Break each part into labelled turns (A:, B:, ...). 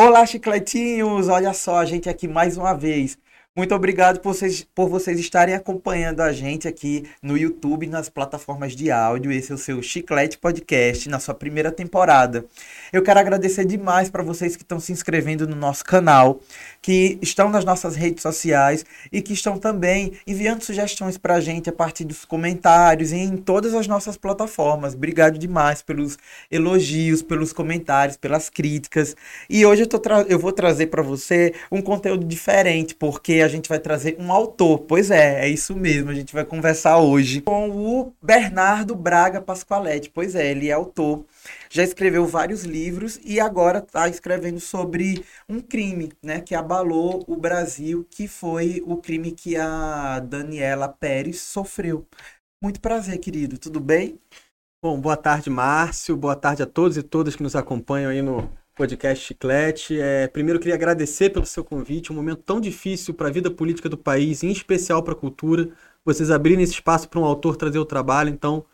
A: Olá, chicletinhos! Olha só, a gente aqui mais uma vez. Muito obrigado por vocês, por vocês estarem acompanhando a gente aqui no YouTube, nas plataformas de áudio. Esse é o seu Chiclete Podcast, na sua primeira temporada. Eu quero agradecer demais para vocês que estão se inscrevendo no nosso canal, que estão nas nossas redes sociais e que estão também enviando sugestões para a gente a partir dos comentários e em todas as nossas plataformas. Obrigado demais pelos elogios, pelos comentários, pelas críticas. E hoje eu, eu vou trazer para você um conteúdo diferente, porque a a gente vai trazer um autor. Pois é, é isso mesmo. A gente vai conversar hoje com o Bernardo Braga Pasqualetti. Pois é, ele é autor. Já escreveu vários livros e agora está escrevendo sobre um crime, né, que abalou o Brasil, que foi o crime que a Daniela Pérez sofreu. Muito prazer, querido. Tudo bem?
B: Bom, boa tarde, Márcio. Boa tarde a todos e todas que nos acompanham aí no podcast Chiclete. É, primeiro, queria agradecer pelo seu convite, um momento tão difícil para a vida política do país, em especial para a cultura. Vocês abrirem esse espaço para um autor trazer o trabalho, então,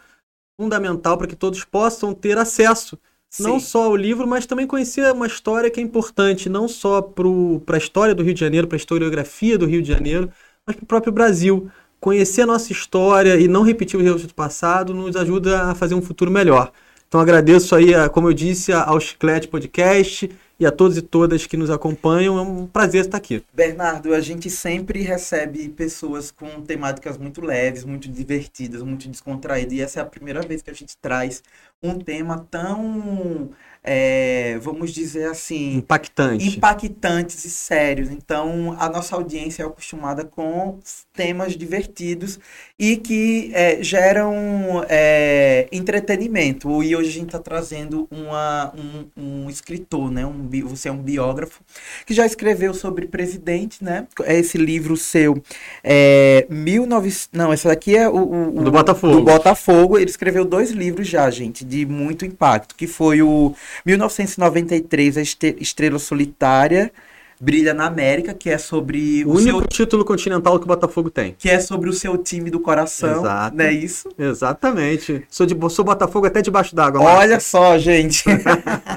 B: fundamental para que todos possam ter acesso, Sim. não só ao livro, mas também conhecer uma história que é importante, não só para a história do Rio de Janeiro, para a historiografia do Rio de Janeiro, mas para o próprio Brasil. Conhecer a nossa história e não repetir os erros do passado nos ajuda a fazer um futuro melhor. Então agradeço aí, como eu disse, ao Chiclete Podcast e a todos e todas que nos acompanham. É um prazer estar aqui.
A: Bernardo, a gente sempre recebe pessoas com temáticas muito leves, muito divertidas, muito descontraídas. E essa é a primeira vez que a gente traz um tema tão é, vamos dizer assim,
B: impactante.
A: impactantes e sérios. Então, a nossa audiência é acostumada com temas divertidos e que é, geram é, entretenimento. E hoje a gente está trazendo uma, um, um, escritor, né? Um, você é um biógrafo que já escreveu sobre presidente, né? É esse livro seu, é, 19... não, esse daqui é o, o,
B: o do Botafogo.
A: Do Botafogo. Ele escreveu dois livros já, gente, de muito impacto, que foi o 1993, A Estrela Solitária Brilha na América, que é sobre
B: o, o único seu... título continental que o Botafogo tem.
A: Que é sobre o seu time do coração, Exato. não é isso?
B: Exatamente. Sou, de, sou Botafogo até debaixo d'água.
A: Olha só, gente.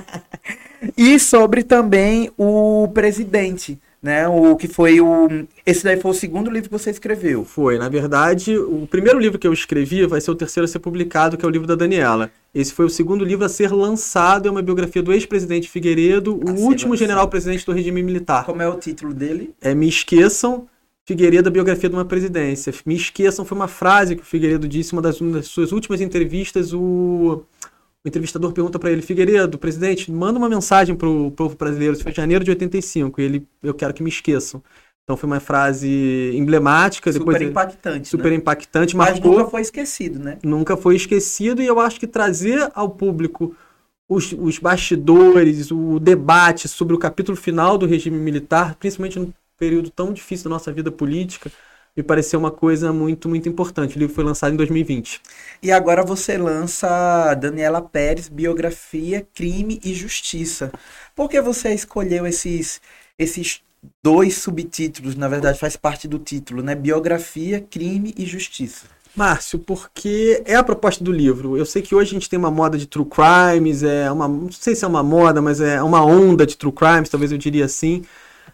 A: e sobre também o presidente, né? O que foi o. Esse daí foi o segundo livro que você escreveu.
B: Foi, na verdade, o primeiro livro que eu escrevi vai ser o terceiro a ser publicado, que é o livro da Daniela. Esse foi o segundo livro a ser lançado, é uma biografia do ex-presidente Figueiredo, o último general-presidente do regime militar.
A: Como é o título dele?
B: É Me Esqueçam, Figueiredo, a biografia de uma presidência. Me Esqueçam foi uma frase que o Figueiredo disse em uma das, uma das suas últimas entrevistas, o o entrevistador pergunta para ele, Figueiredo, presidente, manda uma mensagem para o povo brasileiro. Isso foi em janeiro de 85. E ele, eu quero que me esqueçam. Então foi uma frase emblemática.
A: Super
B: depois,
A: impactante.
B: Super
A: né?
B: impactante.
A: Mas marcou, nunca foi esquecido, né?
B: Nunca foi esquecido. E eu acho que trazer ao público os, os bastidores, o debate sobre o capítulo final do regime militar, principalmente num período tão difícil da nossa vida política, me pareceu uma coisa muito, muito importante. O livro foi lançado em 2020.
A: E agora você lança Daniela Pérez, Biografia, Crime e Justiça. Por que você escolheu esses, esses dois subtítulos? Na verdade, faz parte do título, né? Biografia, Crime e Justiça.
B: Márcio, porque é a proposta do livro. Eu sei que hoje a gente tem uma moda de true crimes, é uma, não sei se é uma moda, mas é uma onda de true crimes, talvez eu diria assim.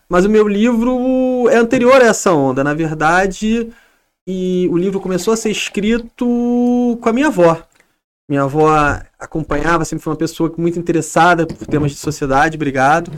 B: Mas o meu livro é anterior a essa onda, na verdade. E o livro começou a ser escrito com a minha avó. Minha avó acompanhava, sempre foi uma pessoa muito interessada por temas de sociedade, obrigado.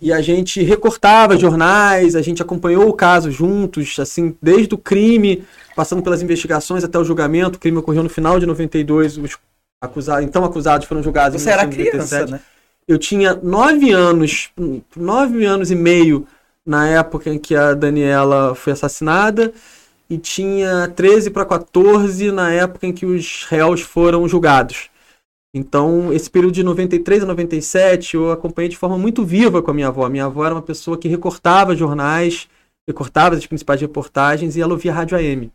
B: E a gente recortava jornais, a gente acompanhou o caso juntos, assim, desde o crime, passando pelas investigações até o julgamento. O crime ocorreu no final de 92, os acusados, então acusados foram julgados
A: Você em 1997. era criança, né?
B: Eu tinha nove anos, nove anos e meio na época em que a Daniela foi assassinada e tinha 13 para 14 na época em que os réus foram julgados. Então, esse período de 93 a 97 eu acompanhei de forma muito viva com a minha avó. A minha avó era uma pessoa que recortava jornais, recortava as principais reportagens e ela ouvia rádio AM.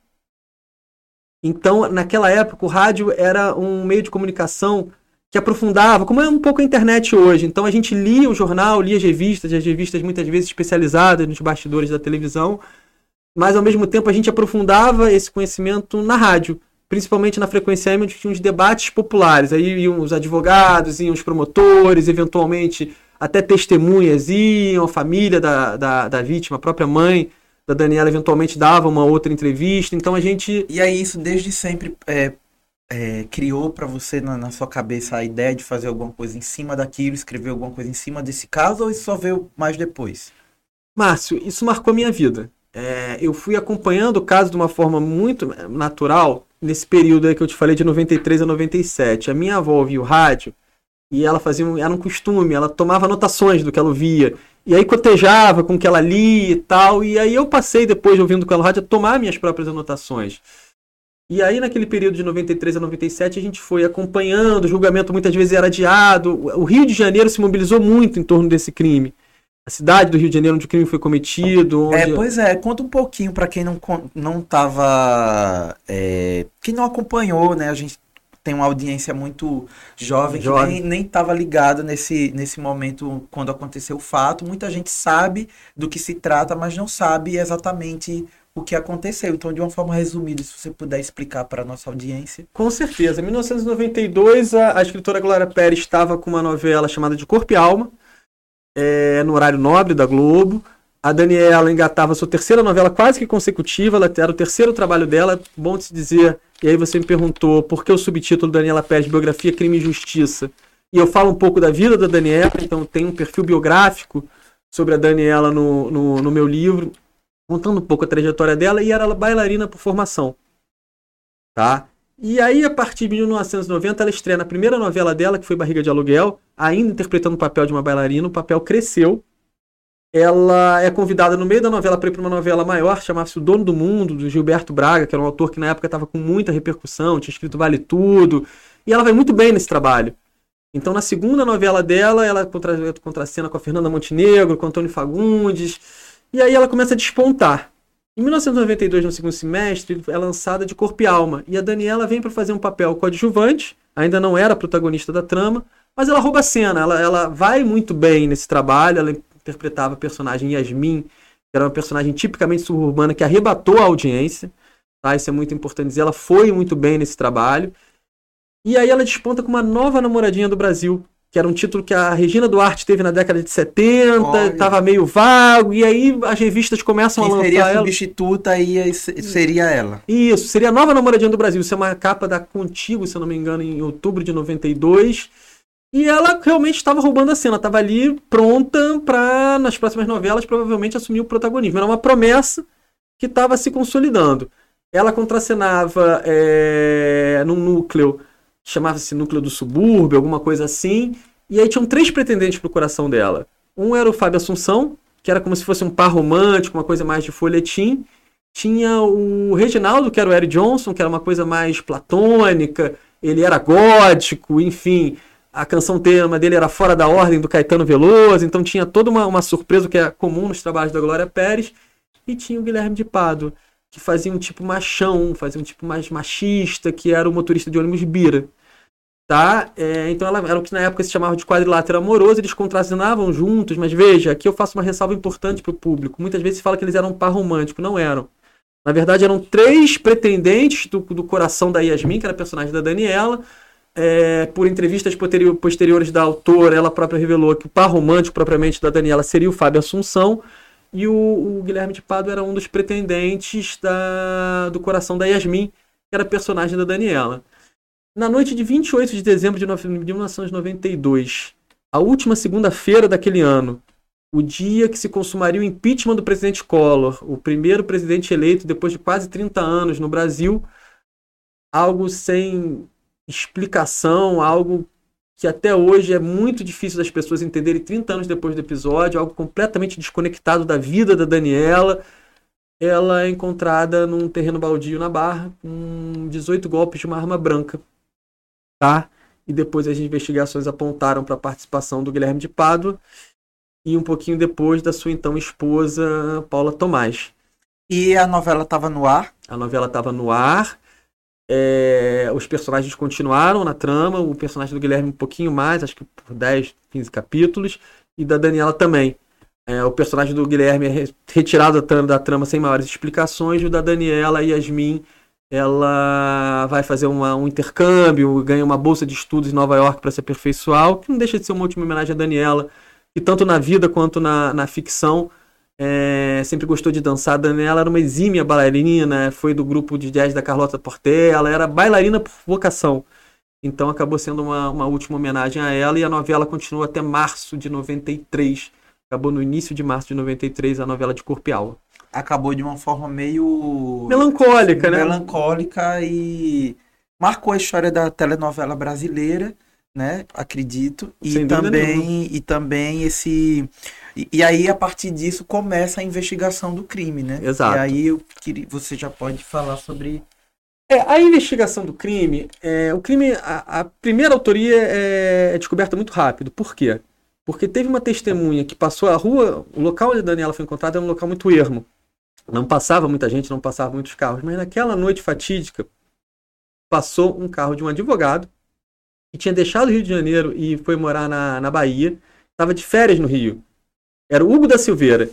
B: Então, naquela época, o rádio era um meio de comunicação que aprofundava, como é um pouco a internet hoje. Então a gente lia o jornal, lia as revistas, as revistas muitas vezes especializadas nos bastidores da televisão, mas ao mesmo tempo a gente aprofundava esse conhecimento na rádio, principalmente na frequência M, onde tinha uns debates populares. Aí iam os advogados, iam os promotores, eventualmente até testemunhas iam, a família da, da, da vítima, a própria mãe da Daniela eventualmente dava uma outra entrevista. Então a gente.
A: E aí, isso desde sempre é, é, criou para você na, na, sua cabeça a ideia de fazer alguma coisa em cima daquilo, escrever alguma coisa em cima desse caso, ou isso só veio mais depois?
B: Márcio, isso marcou minha vida. É, eu fui acompanhando o caso de uma forma muito natural nesse período que eu te falei de 93 a 97. A minha avó ouvia o rádio e ela fazia um, era um costume, ela tomava anotações do que ela via. E aí cotejava com o que ela lia e tal. E aí eu passei, depois de ouvindo com ela rádio, a tomar minhas próprias anotações. E aí, naquele período de 93 a 97, a gente foi acompanhando, o julgamento muitas vezes era adiado. O Rio de Janeiro se mobilizou muito em torno desse crime. A cidade do Rio de Janeiro onde o crime foi cometido.
A: É, onde... É, pois é, conta um pouquinho para quem não, não tava. É, que não acompanhou, né? A gente tem uma audiência muito jovem, jovem. que nem estava ligado nesse, nesse momento quando aconteceu o fato. Muita gente sabe do que se trata, mas não sabe exatamente o que aconteceu. Então, de uma forma resumida, se você puder explicar para a nossa audiência.
B: Com certeza. Em 1992, a, a escritora Glória Pérez estava com uma novela chamada de Corpo e Alma, é, no horário nobre da Globo. A Daniela engatava sua terceira novela quase que consecutiva, ela era o terceiro trabalho dela, bom de se dizer. E aí você me perguntou por que o subtítulo Daniela Pérez, Biografia, Crime e Justiça. E eu falo um pouco da vida da Daniela, então tem um perfil biográfico sobre a Daniela no, no, no meu livro, contando um pouco a trajetória dela, e era bailarina por formação. Tá? E aí, a partir de 1990, ela estreia na primeira novela dela, que foi Barriga de Aluguel, ainda interpretando o papel de uma bailarina, o papel cresceu, ela é convidada no meio da novela para ir para uma novela maior, chamava-se O Dono do Mundo, do Gilberto Braga, que era um autor que na época estava com muita repercussão, tinha escrito Vale Tudo, e ela vai muito bem nesse trabalho. Então, na segunda novela dela, ela contra, contracena com a Fernanda Montenegro, com Antônio Fagundes, e aí ela começa a despontar. Em 1992, no segundo semestre, é lançada de Corpo e Alma, e a Daniela vem para fazer um papel coadjuvante, ainda não era protagonista da trama, mas ela rouba a cena, ela, ela vai muito bem nesse trabalho, ela interpretava a personagem Yasmin, que era uma personagem tipicamente suburbana que arrebatou a audiência. Tá? Isso é muito importante dizer. Ela foi muito bem nesse trabalho. E aí ela desponta com uma nova namoradinha do Brasil, que era um título que a Regina Duarte teve na década de 70, estava meio vago, e aí as revistas começam
A: Quem
B: a lançar
A: seria a substituta aí seria ela.
B: Isso, seria a nova namoradinha do Brasil. Isso é uma capa da Contigo, se eu não me engano, em outubro de 92. E ela realmente estava roubando a cena, estava ali pronta para, nas próximas novelas, provavelmente assumir o protagonismo. Era uma promessa que estava se consolidando. Ela contracenava é, num núcleo, chamava-se núcleo do subúrbio, alguma coisa assim, e aí tinham três pretendentes para o coração dela. Um era o Fábio Assunção, que era como se fosse um par romântico, uma coisa mais de folhetim. Tinha o Reginaldo, que era o Eric Johnson, que era uma coisa mais platônica, ele era gótico, enfim a canção tema dele era Fora da Ordem, do Caetano Veloso, então tinha toda uma, uma surpresa que é comum nos trabalhos da Glória Pérez. E tinha o Guilherme de Pado, que fazia um tipo machão, fazia um tipo mais machista, que era o motorista de ônibus Bira. Tá? É, então ela era o que na época se chamava de quadrilátero amoroso, eles contracenavam juntos, mas veja, aqui eu faço uma ressalva importante para o público. Muitas vezes se fala que eles eram um par romântico, não eram. Na verdade, eram três pretendentes do, do coração da Yasmin, que era personagem da Daniela, é, por entrevistas posteriores da autora, ela própria revelou que o par romântico propriamente da Daniela seria o Fábio Assunção e o, o Guilherme de Pado era um dos pretendentes da, do coração da Yasmin, que era personagem da Daniela. Na noite de 28 de dezembro de 1992, a última segunda-feira daquele ano, o dia que se consumaria o impeachment do presidente Collor, o primeiro presidente eleito depois de quase 30 anos no Brasil, algo sem explicação, algo que até hoje é muito difícil das pessoas entenderem 30 anos depois do episódio, algo completamente desconectado da vida da Daniela. Ela é encontrada num terreno baldio na Barra, com 18 golpes de uma arma branca. Tá? E depois as investigações apontaram para a participação do Guilherme de Pádua e um pouquinho depois da sua então esposa, Paula Tomás.
A: E a novela estava no ar?
B: A novela estava no ar. É, os personagens continuaram na trama, o personagem do Guilherme um pouquinho mais, acho que por 10, 15 capítulos, e da Daniela também. É, o personagem do Guilherme é retirado da trama, sem maiores explicações, e o da Daniela, Yasmin, ela vai fazer uma, um intercâmbio, ganha uma bolsa de estudos em Nova York para se aperfeiçoar, que não deixa de ser uma última homenagem à Daniela, que tanto na vida quanto na, na ficção é, sempre gostou de dançar. Daniela era uma exímia bailarina, foi do grupo de jazz da Carlota Portela, era bailarina por vocação. Então acabou sendo uma, uma última homenagem a ela e a novela continua até março de 93. Acabou no início de março de 93 a novela de Corpo e Alma.
A: Acabou de uma forma meio
B: melancólica, né?
A: Melancólica e marcou a história da telenovela brasileira, né? Acredito. E Sem também e também esse e, e, aí a partir disso começa a investigação do crime, né?
B: Exato.
A: E aí eu queria, você já pode falar sobre
B: é, a investigação do crime, é, o crime, a, a primeira autoria é, é, descoberta muito rápido. Por quê? Porque teve uma testemunha que passou a rua, o local onde a Daniela foi encontrada era um local muito ermo. Não passava muita gente, não passava muitos carros, mas naquela noite fatídica passou um carro de um advogado que tinha deixado o Rio de Janeiro e foi morar na, na Bahia, estava de férias no Rio. Era o Hugo da Silveira.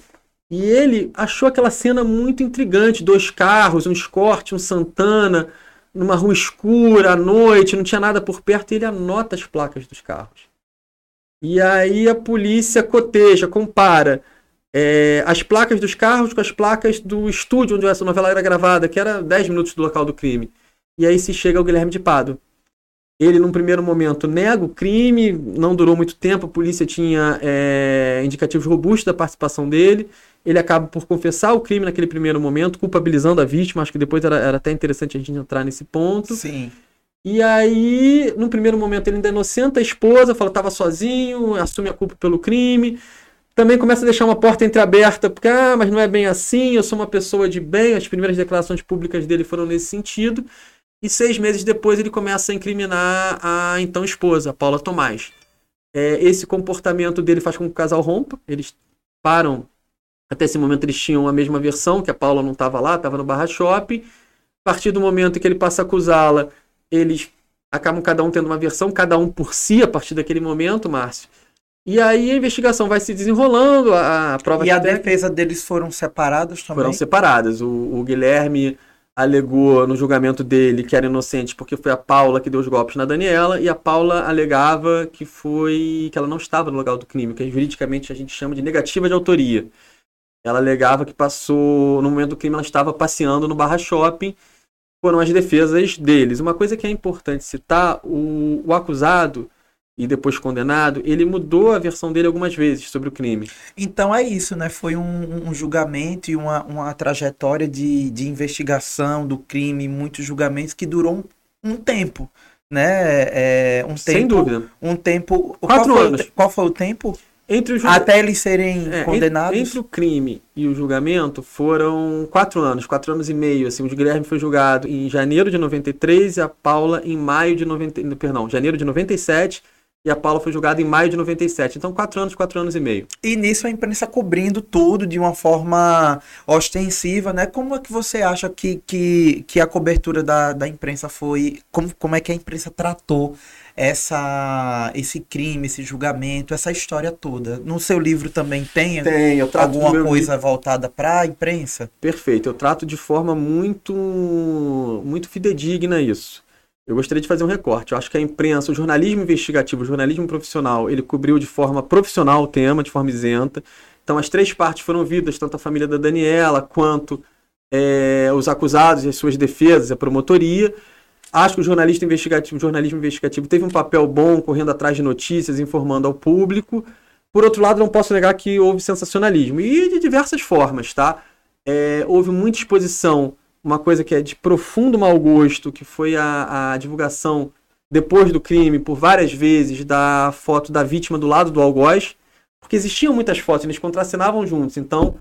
B: E ele achou aquela cena muito intrigante: dois carros, um Escort, um Santana, numa rua escura, à noite, não tinha nada por perto, e ele anota as placas dos carros. E aí a polícia coteja, compara é, as placas dos carros com as placas do estúdio onde essa novela era gravada, que era 10 minutos do local do crime. E aí se chega ao Guilherme de Pado. Ele, num primeiro momento, nega o crime, não durou muito tempo, a polícia tinha é, indicativos robustos da participação dele ele acaba por confessar o crime naquele primeiro momento, culpabilizando a vítima. Acho que depois era, era até interessante a gente entrar nesse ponto.
A: Sim.
B: E aí, no primeiro momento, ele ainda inocenta a esposa, fala que estava sozinho, assume a culpa pelo crime. Também começa a deixar uma porta entreaberta, porque, ah, mas não é bem assim, eu sou uma pessoa de bem. As primeiras declarações públicas dele foram nesse sentido. E seis meses depois ele começa a incriminar a então esposa, Paula Tomás. É, esse comportamento dele faz com que o casal rompa, eles param até esse momento eles tinham a mesma versão, que a Paula não estava lá, estava no Barra Shopping. A partir do momento que ele passa a acusá-la, eles acabam cada um tendo uma versão, cada um por si, a partir daquele momento, Márcio. E aí a investigação vai se desenrolando, a, a prova...
A: E a defesa deles foram separadas também?
B: Foram separadas. O, o, Guilherme alegou no julgamento dele que era inocente porque foi a Paula que deu os golpes na Daniela, e a Paula alegava que foi que ela não estava no local do crime, que juridicamente a gente chama de negativa de autoria. Ela alegava que passou, no momento do crime, ela estava passeando no Barra Shopping. Foram as defesas deles. Uma coisa que é importante citar: o, o acusado e depois condenado, ele mudou a versão dele algumas vezes sobre o crime.
A: Então é isso, né? Foi um, um julgamento e uma, uma trajetória de, de investigação do crime, muitos julgamentos que durou um, um tempo, né? É, um
B: Sem
A: tempo,
B: dúvida.
A: Um tempo.
B: Quatro
A: qual
B: anos.
A: Foi, qual foi o tempo?
B: Entre o
A: Até eles serem é, condenados?
B: Entre, entre, o crime e o julgamento foram quatro anos, quatro anos e meio. Assim, o Guilherme foi julgado em janeiro de 93 e a Paula em maio de 90, perdão, janeiro de 97 e a Paula foi julgada em maio de 97. Então, quatro anos, quatro anos e meio.
A: E nisso a imprensa cobrindo tudo de uma forma ostensiva, né? Como é que você acha que, que, que a cobertura da, da imprensa foi. Como, como é que a imprensa tratou essa esse crime, esse julgamento, essa história toda. No seu livro também tem,
B: tem eu trato
A: alguma coisa livro... voltada para a imprensa?
B: Perfeito, eu trato de forma muito muito fidedigna isso. Eu gostaria de fazer um recorte. Eu acho que a imprensa, o jornalismo investigativo, o jornalismo profissional, ele cobriu de forma profissional o tema, de forma isenta. Então as três partes foram ouvidas, tanto a família da Daniela quanto é, os acusados e as suas defesas, a promotoria. Acho que o jornalista investigativo, o jornalismo investigativo teve um papel bom correndo atrás de notícias, informando ao público. Por outro lado, não posso negar que houve sensacionalismo e de diversas formas, tá? É, houve muita exposição, uma coisa que é de profundo mau gosto, que foi a, a divulgação depois do crime por várias vezes da foto da vítima do lado do algoz, porque existiam muitas fotos, eles contracenavam juntos. Então,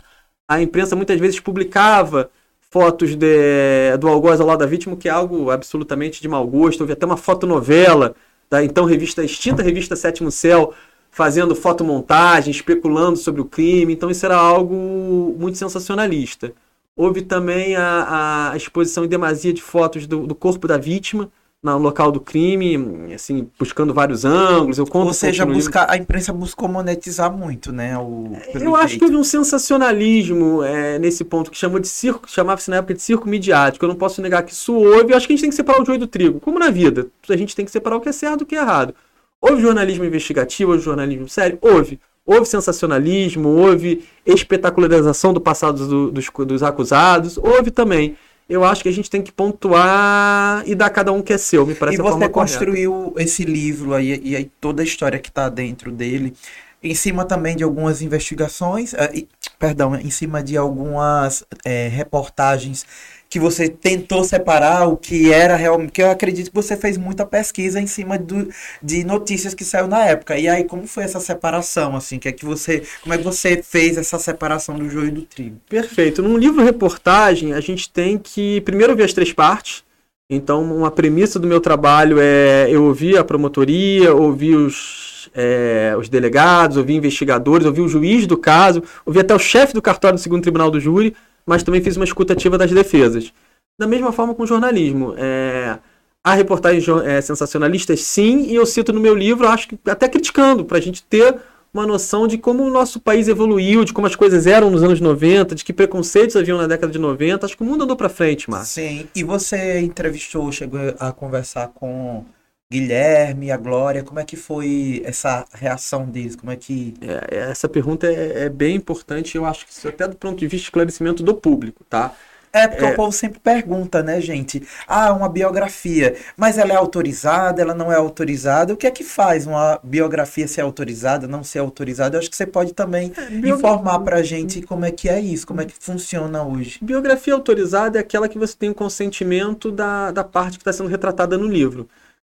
B: a imprensa muitas vezes publicava fotos de, do algoz ao lado da vítima, que é algo absolutamente de mau gosto. Houve até uma fotonovela da então revista, extinta revista Sétimo Céu, fazendo fotomontagem, especulando sobre o crime. Então isso era algo muito sensacionalista. Houve também a, a exposição em demasia de fotos do, do corpo da vítima, no local do crime, assim, buscando vários ângulos. Eu conto
A: Ou seja, busca, a imprensa buscou monetizar muito, né? O,
B: eu acho que houve um sensacionalismo é, nesse ponto que chamou de circo, chamava-se na época de circo midiático. Eu não posso negar que isso houve. Eu acho que a gente tem que separar o joio do trigo, como na vida. A gente tem que separar o que é certo do que é errado. Houve jornalismo investigativo, houve jornalismo sério? Houve. Houve sensacionalismo, houve espetacularização do passado do, dos, dos acusados, houve também eu acho que a gente tem que pontuar e dar cada um que é seu, me parece
A: E você construiu correta. esse livro aí, e aí toda a história que está dentro dele, em cima também de algumas investigações, uh, perdão, em cima de algumas é, reportagens que você tentou separar o que era realmente. Que eu acredito que você fez muita pesquisa em cima do, de notícias que saiu na época. E aí, como foi essa separação, assim? Que é que você. Como é que você fez essa separação do joio e do trigo?
B: Perfeito. Num livro reportagem, a gente tem que primeiro ver as três partes. Então, uma premissa do meu trabalho é eu ouvir a promotoria, ouvir os, é, os delegados, ouvir investigadores, ouvir o juiz do caso, ouvir até o chefe do cartório do segundo tribunal do júri mas também fiz uma escutativa das defesas. Da mesma forma com o jornalismo. É, há reportagens é, sensacionalistas, sim, e eu cito no meu livro, acho que até criticando, para a gente ter uma noção de como o nosso país evoluiu, de como as coisas eram nos anos 90, de que preconceitos haviam na década de 90. Acho que o mundo andou para frente, Márcio.
A: Sim, e você entrevistou, chegou a conversar com Guilherme, a Glória, como é que foi essa reação deles? Como é que.
B: É, essa pergunta é, é, bem importante, eu acho que isso até do ponto de vista de esclarecimento do público, tá?
A: É, porque é... o povo sempre pergunta, né, gente? Ah, uma biografia, mas ela é autorizada, ela não é autorizada? O que é que faz uma biografia ser autorizada, não ser autorizada? Eu acho que você pode também é, informar pra gente como é que é isso, como é que funciona hoje.
B: Biografia autorizada é aquela que você tem o consentimento da, da parte que está sendo retratada no livro.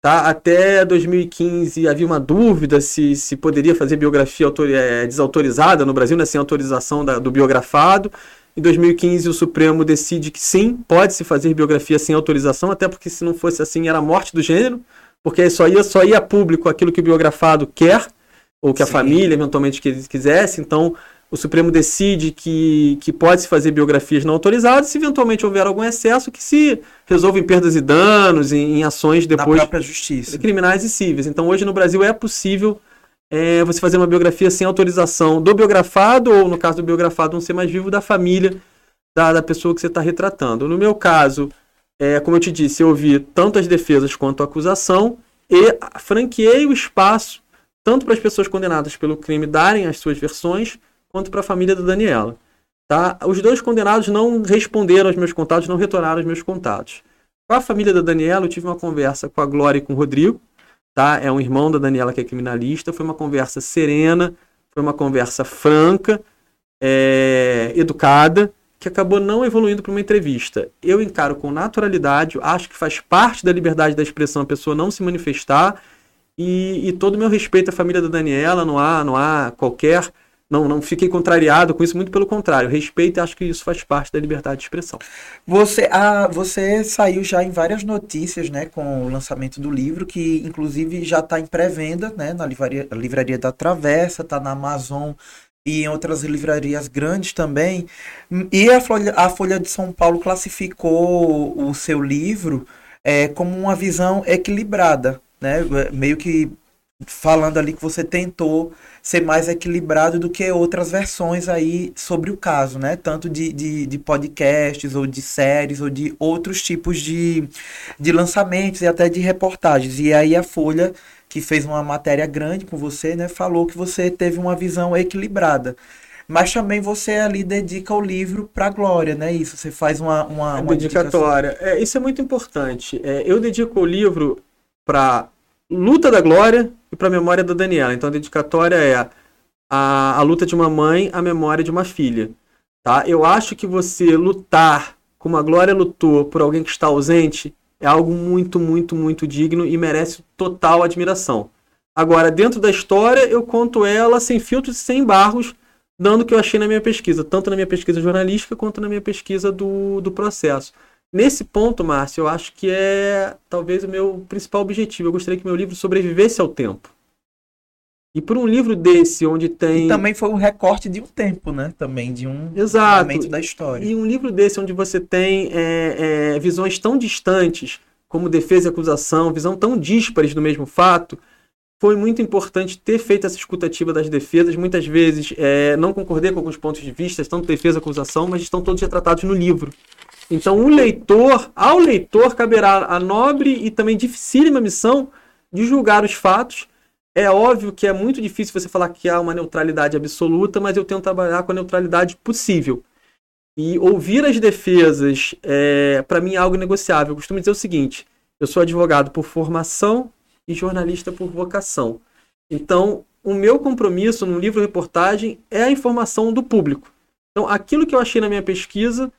B: Tá? Até 2015 havia uma dúvida se, se poderia fazer biografia autor, é, desautorizada no Brasil, né, sem autorização da, do biografado. Em 2015 o Supremo decide que sim, pode-se fazer biografia sem autorização, até porque se não fosse assim era a morte do gênero, porque só ia, só ia público aquilo que o biografado quer, ou que a família eventualmente quisesse. Então o Supremo decide que, que pode-se fazer biografias não autorizadas, se eventualmente houver algum excesso, que se resolva em perdas e danos, em, em ações depois.
A: Da própria justiça.
B: Criminais e cíveis. Então, hoje no Brasil é possível é, você fazer uma biografia sem autorização do biografado, ou no caso do biografado não ser mais vivo, da família da, da pessoa que você está retratando. No meu caso, é, como eu te disse, eu ouvi tanto as defesas quanto a acusação e franqueei o espaço tanto para as pessoas condenadas pelo crime darem as suas versões, quanto para a família da Daniela. Tá? Os dois condenados não responderam aos meus contatos, não retornaram aos meus contatos. Com a família da Daniela, eu tive uma conversa com a Glória e com o Rodrigo. Tá? É um irmão da Daniela que é criminalista. Foi uma conversa serena, foi uma conversa franca, é, educada, que acabou não evoluindo para uma entrevista. Eu encaro com naturalidade, acho que faz parte da liberdade da expressão a pessoa não se manifestar. E, e todo o meu respeito à família da Daniela, não há, não há qualquer não, não fiquei contrariado com isso, muito pelo contrário. Respeito e acho que isso faz parte da liberdade de expressão.
A: Você, ah, você saiu já em várias notícias né, com o lançamento do livro, que inclusive já está em pré-venda né, na livraria, livraria da Travessa, está na Amazon e em outras livrarias grandes também. E a Folha, a Folha de São Paulo classificou o seu livro é, como uma visão equilibrada, né? meio que falando ali que você tentou ser mais equilibrado do que outras versões aí sobre o caso, né? Tanto de, de, de, podcasts, ou de séries, ou de outros tipos de, de lançamentos e até de reportagens. E aí a Folha, que fez uma matéria grande com você, né? Falou que você teve uma visão equilibrada. Mas também você ali dedica o livro para a Glória, né? Isso, você faz uma, uma,
B: uma dedicatória. É, isso é muito importante. É, eu dedico o livro para Luta da Glória e para a memória da Daniela. Então a dedicatória é a, a luta de uma mãe, a memória de uma filha. Tá? Eu acho que você lutar como a Glória lutou por alguém que está ausente é algo muito, muito, muito digno e merece total admiração. Agora, dentro da história, eu conto ela sem filtros e sem barros, dando o que eu achei na minha pesquisa, tanto na minha pesquisa jornalística quanto na minha pesquisa do, do processo. Nesse ponto, Márcio, eu acho que é talvez o meu principal objetivo. Eu gostaria que meu livro sobrevivesse ao tempo. E por um livro desse, onde tem.
A: E também foi um recorte de um tempo, né? Também de um
B: Exato.
A: momento da história.
B: E um livro desse, onde você tem é, é, visões tão distantes, como defesa e acusação, visão tão díspares do mesmo fato, foi muito importante ter feito essa escutativa das defesas. Muitas vezes é, não concordei com alguns pontos de vista, tanto defesa e acusação, mas estão todos retratados no livro. Então, o leitor, ao leitor caberá a nobre e também dificílima missão de julgar os fatos É óbvio que é muito difícil você falar que há uma neutralidade absoluta, mas eu tento trabalhar com a neutralidade possível. E ouvir as defesas, é, para mim, é algo negociável. Eu costumo dizer o seguinte: eu sou advogado por formação e jornalista por vocação. Então, o meu compromisso no livro-reportagem é a informação do público. Então, aquilo que eu achei na minha pesquisa,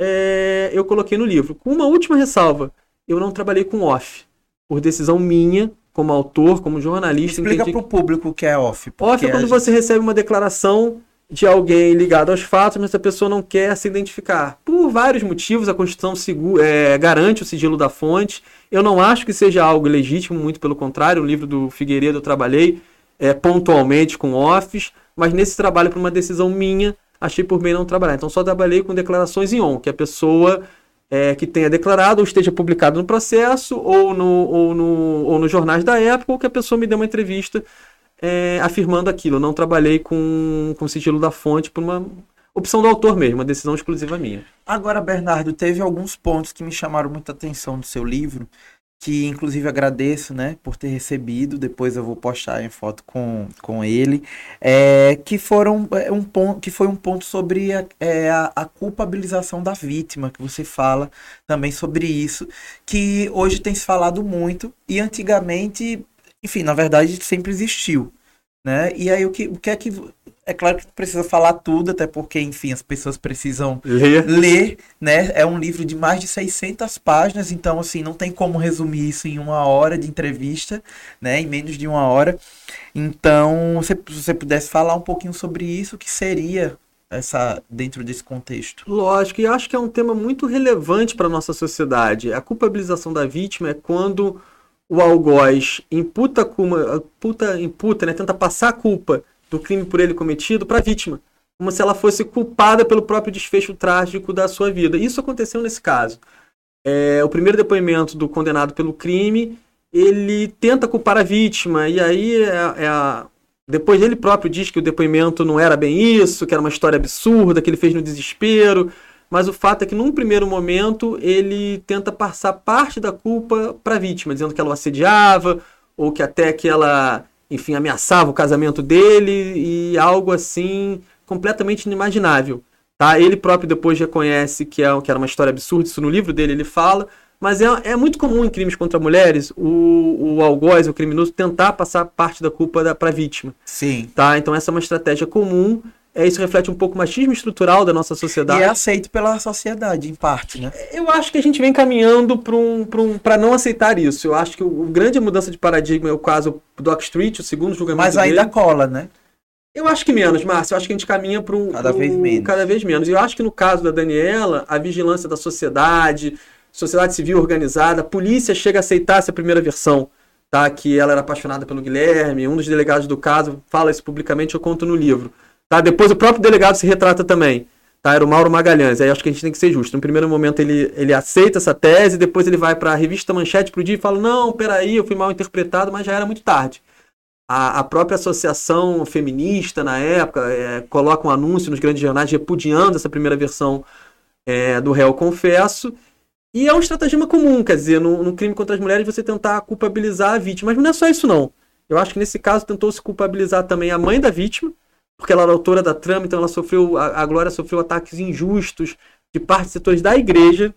B: é, eu coloquei no livro. Com uma última ressalva: eu não trabalhei com off, por decisão minha, como autor, como jornalista.
A: Explica para o público o que é off.
B: Off é quando gente... você recebe uma declaração de alguém ligado aos fatos, mas a pessoa não quer se identificar. Por vários motivos, a Constituição segura, é, garante o sigilo da fonte. Eu não acho que seja algo legítimo, muito pelo contrário. O livro do Figueiredo eu trabalhei é, pontualmente com offs, mas nesse trabalho, por uma decisão minha, achei por bem não trabalhar. Então só trabalhei com declarações em on, que a pessoa é, que tenha declarado ou esteja publicado no processo ou no, ou, no, ou nos jornais da época, ou que a pessoa me dê uma entrevista é, afirmando aquilo. Não trabalhei com, com sigilo da fonte por uma opção do autor mesmo, uma decisão exclusiva minha.
A: Agora, Bernardo, teve alguns pontos que me chamaram muita atenção do seu livro que inclusive agradeço, né, por ter recebido. Depois eu vou postar em foto com, com ele, é, que foram é, um ponto, que foi um ponto sobre a, é, a, a, culpabilização da vítima, que você fala também sobre isso, que hoje tem se falado muito e antigamente, enfim, na verdade sempre existiu, né? E aí o que, o que é que é claro que precisa falar tudo, até porque, enfim, as pessoas precisam ler. ler, né? É um livro de mais de 600 páginas, então, assim, não tem como resumir isso em uma hora de entrevista, né? Em menos de uma hora. Então, se você pudesse falar um pouquinho sobre isso, que seria essa dentro desse contexto?
B: Lógico, e acho que é um tema muito relevante para a nossa sociedade. A culpabilização da vítima é quando o algoz imputa, imputa, imputa né, tenta passar a culpa do crime por ele cometido para a vítima, como se ela fosse culpada pelo próprio desfecho trágico da sua vida. Isso aconteceu nesse caso. É, o primeiro depoimento do condenado pelo crime, ele tenta culpar a vítima, e aí é, é a... depois ele próprio diz que o depoimento não era bem isso, que era uma história absurda, que ele fez no desespero, mas o fato é que num primeiro momento ele tenta passar parte da culpa para a vítima, dizendo que ela o assediava, ou que até que ela enfim, ameaçava o casamento dele e algo assim completamente inimaginável. Tá? Ele próprio depois reconhece que, é, que era uma história absurda, isso no livro dele ele fala, mas é, é muito comum em crimes contra mulheres o, o algoz, o criminoso, tentar passar parte da culpa para a vítima.
A: Sim.
B: Tá? Então essa é uma estratégia comum é, isso reflete um pouco o machismo estrutural da nossa sociedade.
A: E é aceito pela sociedade, em parte, né?
B: Eu acho que a gente vem caminhando para um, um, não aceitar isso. Eu acho que o, o grande mudança de paradigma é o caso do Street, o segundo julgamento
A: Mas ainda
B: dele.
A: cola, né?
B: Eu acho que menos, Márcio. Eu acho que a gente caminha para um...
A: Cada vez menos.
B: Cada vez menos. E eu acho que no caso da Daniela, a vigilância da sociedade, sociedade civil organizada, a polícia chega a aceitar essa primeira versão. Tá, que ela era apaixonada pelo Guilherme, um dos delegados do caso fala isso publicamente, eu conto no livro. Tá? Depois o próprio delegado se retrata também. Tá? Era o Mauro Magalhães. Aí acho que a gente tem que ser justo. No primeiro momento ele, ele aceita essa tese, depois ele vai para a revista Manchete pro dia e fala: Não, peraí, eu fui mal interpretado, mas já era muito tarde. A, a própria associação feminista, na época, é, coloca um anúncio nos grandes jornais repudiando essa primeira versão é, do réu confesso. E é um estratagema comum, quer dizer, no, no, crime contra as mulheres você tentar culpabilizar a vítima. Mas não é só isso, não. Eu acho que nesse caso tentou se culpabilizar também a mãe da vítima, porque ela era autora da trama, então ela sofreu, a, a Glória sofreu ataques injustos de parte de setores da igreja,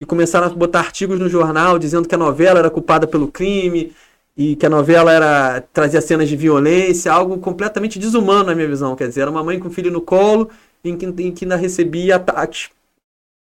B: e começaram a botar artigos no jornal dizendo que a novela era culpada pelo crime, e que a novela era trazia cenas de violência, algo completamente desumano na minha visão, quer dizer, era uma mãe com filho no colo, em que, em que ainda recebia ataques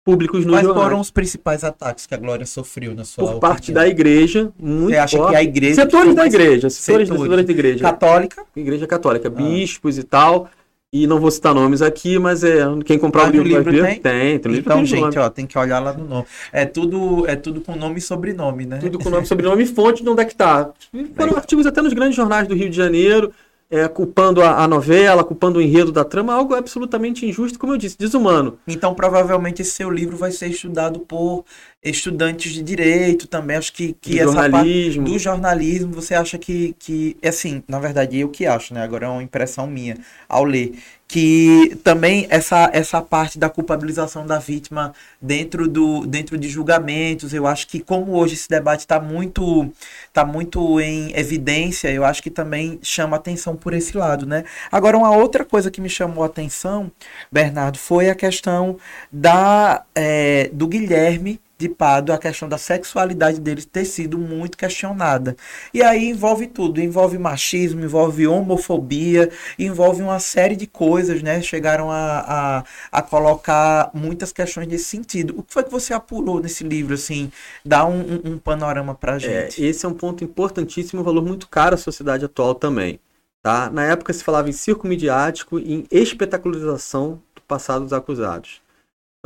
B: públicos no
A: Quais jornais. foram os principais ataques que a Glória sofreu na sua
B: Por opinião? parte da igreja, muito Você
A: acha forte. que a igreja...
B: Setores da igreja, setores, setores, setores da igreja.
A: Católica?
B: Igreja católica, ah. bispos e tal. E não vou citar nomes aqui, mas é quem comprar ah, o livro, livro
A: vai ver.
B: Tem,
A: tem, Então, gente, nome. ó, tem que olhar lá no nome. É tudo, é tudo com nome e sobrenome, né?
B: Tudo com nome e sobrenome e fonte de onde é que tá. Foram artigos até nos grandes jornais do Rio de Janeiro é, culpando a, a, novela, culpando o enredo da trama, algo absolutamente injusto, como eu disse, desumano.
A: Então, provavelmente, esse seu livro vai ser estudado por estudantes de direito também, acho que, que
B: Do
A: essa
B: jornalismo.
A: parte do jornalismo, você acha que, que, assim, na verdade, eu que acho, né? Agora é uma impressão minha ao ler, que também essa, essa parte da culpabilização da vítima dentro, do, dentro de julgamentos, eu acho que como hoje esse debate está muito, tá muito em evidência, eu acho que também chama atenção por esse lado, né? Agora, uma outra coisa que me chamou a atenção, Bernardo, foi a questão da, é, do Guilherme de Pado, a questão da sexualidade deles ter sido muito questionada. E aí envolve tudo, envolve machismo, envolve homofobia, envolve uma série de coisas, né? Chegaram a, a, a colocar muitas questões nesse sentido. O que foi que você apurou nesse livro, assim? Dá um, um, um panorama pra
B: É,
A: gente.
B: esse é um ponto importantíssimo, um valor muito caro à sociedade atual também. Tá? Na época se falava em circo midiático e em espetacularização do passado dos acusados.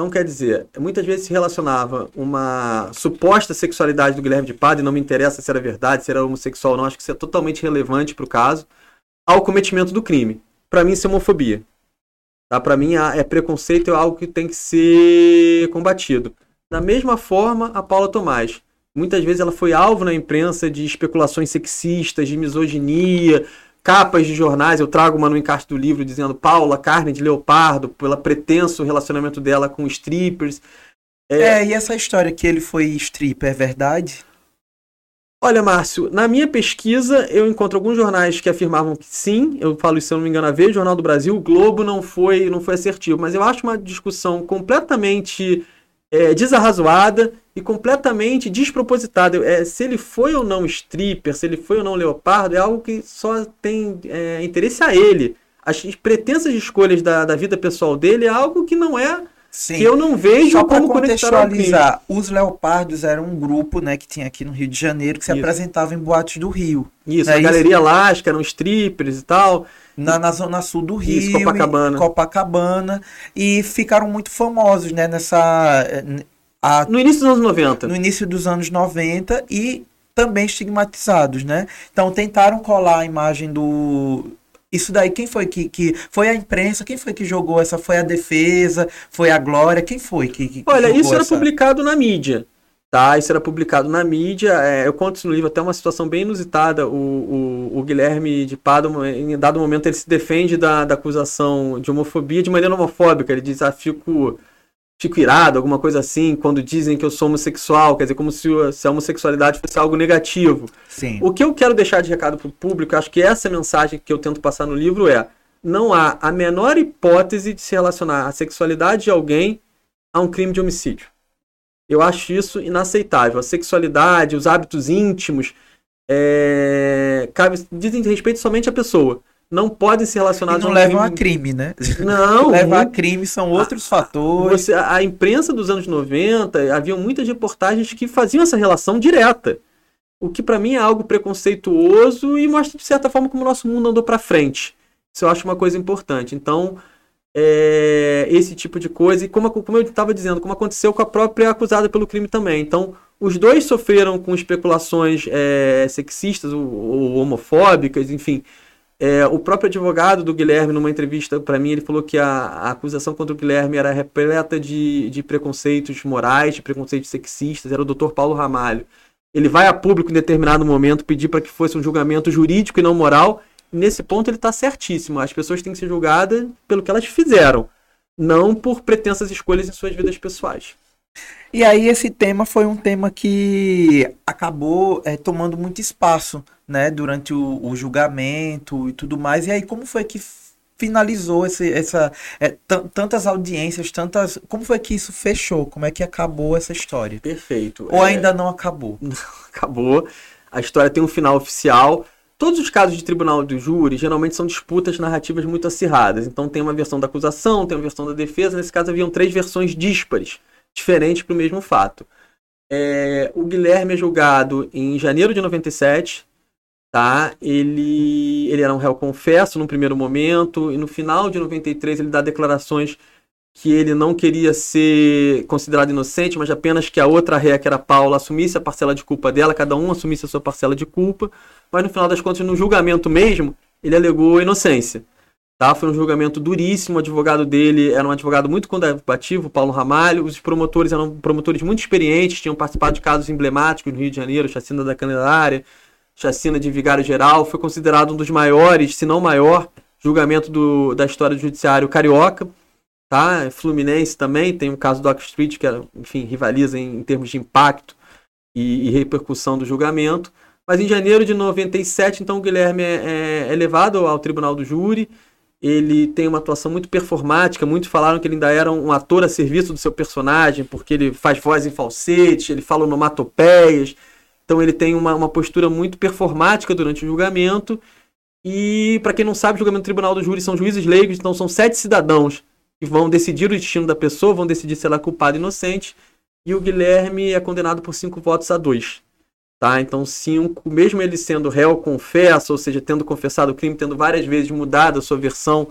B: Então, quer dizer, muitas vezes se relacionava uma suposta sexualidade do Guilherme de Pado, e não me interessa se era verdade, se era homossexual ou não, acho que isso é totalmente relevante para o caso, ao cometimento do crime. Para mim, isso é homofobia. Tá? Para mim, é preconceito, é algo que tem que ser combatido. Da mesma forma, a Paula Tomás. Muitas vezes ela foi alvo na imprensa de especulações sexistas, de misoginia, capas de jornais. Eu trago uma no encarte do livro dizendo Paula, carne de leopardo, pelo pretenso relacionamento dela com strippers.
A: É, e essa história que ele foi stripper, é verdade?
B: Olha, Márcio, na minha pesquisa eu encontro alguns jornais que afirmavam que sim, eu falo isso se eu não me engano a vez, Jornal do Brasil, o Globo não foi, não foi assertivo, mas eu acho uma discussão completamente é, desarrazoada e completamente despropositada. É, se ele foi ou não stripper, se ele foi ou não leopardo, é algo que só tem é, interesse a ele. As pretensas escolhas da, da vida pessoal dele é algo que não é,
A: Sim.
B: que eu não vejo
A: Só
B: como
A: contextualizar, os Leopardos eram um grupo, né, que tinha aqui no Rio de Janeiro, que se
B: Isso.
A: apresentava em boates do Rio,
B: Isso,
A: É
B: a. Galeria Lasca, eram strippers e tal.
A: Na, na zona sul do Rio,
B: Isso, Copacabana.
A: em Copacabana, e ficaram muito famosos, né, nessa eh, a-
B: No início dos anos 90.
A: no início dos anos 90 e também estigmatizados, né? Então tentaram colar a imagem do isso daí, quem foi que, que. Foi a imprensa? Quem foi que jogou essa? Foi a defesa? Foi a Glória? Quem foi que. que
B: Olha, isso era
A: essa?
B: publicado na mídia. Tá, isso era publicado na mídia. é, eu conto isso no livro até uma situação bem inusitada. O, o, o Guilherme de Pado, em dado momento, ele se defende da, da acusação de homofobia de maneira homofóbica. Ele diz, ah, fico, fico irado, alguma coisa assim, quando dizem que eu sou homossexual. Quer dizer, como se, se a homossexualidade fosse algo negativo.
A: Sim.
B: O que eu quero deixar de recado para o público, acho que essa mensagem que eu tento passar no livro é: não há a menor hipótese de se relacionar a sexualidade de alguém a um crime de homicídio. Eu acho isso inaceitável. A sexualidade, os hábitos íntimos, é, cabe, dizem respeito somente à pessoa. Não podem ser
A: E
B: relacionados
A: não
B: a um
A: levam a
B: crime.
A: crime, né?
B: Não,
A: levam a crime são outros fatores.
B: você, a imprensa dos anos 90, haviam muitas reportagens que faziam essa relação direta. O que para mim é algo preconceituoso e mostra de certa forma como o nosso mundo andou para frente. Isso eu acho uma coisa importante. Então, é, esse tipo de coisa, e como, como eu estava dizendo, como aconteceu com a própria acusada pelo crime também. Então, os dois sofreram com especulações é, sexistas ou, ou homofóbicas, enfim. É, o próprio advogado do Guilherme, numa entrevista para mim, ele falou que a, a acusação contra o Guilherme era repleta de, de preconceitos morais, de preconceitos sexistas, era o Dr. Paulo Ramalho. Ele vai a público em determinado momento pedir para que fosse um julgamento jurídico e não moral. Nesse ponto ele está certíssimo. As pessoas têm que ser julgadas pelo que elas fizeram, não por pretensas escolhas em suas vidas pessoais.
A: E aí esse tema foi um tema que acabou é, tomando muito espaço, né, durante o, o julgamento e tudo mais. E aí como foi que finalizou esse, essa é, tan- tantas audiências, tantas, como foi que isso fechou? Como é que acabou essa história?
B: Perfeito.
A: Ou
B: É,
A: ainda não acabou?
B: acabou. A história tem um final oficial. Todos os casos de tribunal do júri geralmente são disputas narrativas muito acirradas. Então tem uma versão da acusação, tem uma versão da defesa. Nesse caso haviam três versões díspares, diferentes para o mesmo fato. É, o Guilherme é julgado em janeiro de 97. Tá? Ele, ele era um réu confesso no primeiro momento, e no final de 93 ele dá declarações que ele não queria ser considerado inocente, mas apenas que a outra ré, que era Paula, assumisse a parcela de culpa dela, cada um assumisse a sua parcela de culpa, mas no final das contas, no julgamento mesmo, ele alegou inocência. Tá? Foi um julgamento duríssimo. O advogado dele era um advogado muito combativo, Paulo Ramalho. Os promotores eram promotores muito experientes, tinham participado de casos emblemáticos no Rio de Janeiro, chacina da Candelária, chacina de Vigário Geral. Foi considerado um dos maiores, se não maior, julgamento do, da história do judiciário carioca. Tá? Fluminense também tem o caso do Street, que enfim, rivaliza em, em termos de impacto e, e, repercussão do julgamento. Mas em janeiro de 97, então, o Guilherme é, é, é levado ao tribunal do júri ele tem uma atuação muito performática. Muitos falaram que ele ainda era um ator a serviço do seu personagem, porque ele faz voz em falsete, ele fala onomatopeias. Então ele tem uma, uma postura muito performática durante o julgamento. E, para quem não sabe, o julgamento do tribunal do júri são juízes leigos, então são sete cidadãos que vão decidir o destino da pessoa, vão decidir se ela é culpada ou inocente. E o Guilherme é condenado por cinco votos a dois. Tá? Então, cinco, mesmo ele sendo réu confesso, ou seja, tendo confessado o crime, tendo várias vezes mudado a sua versão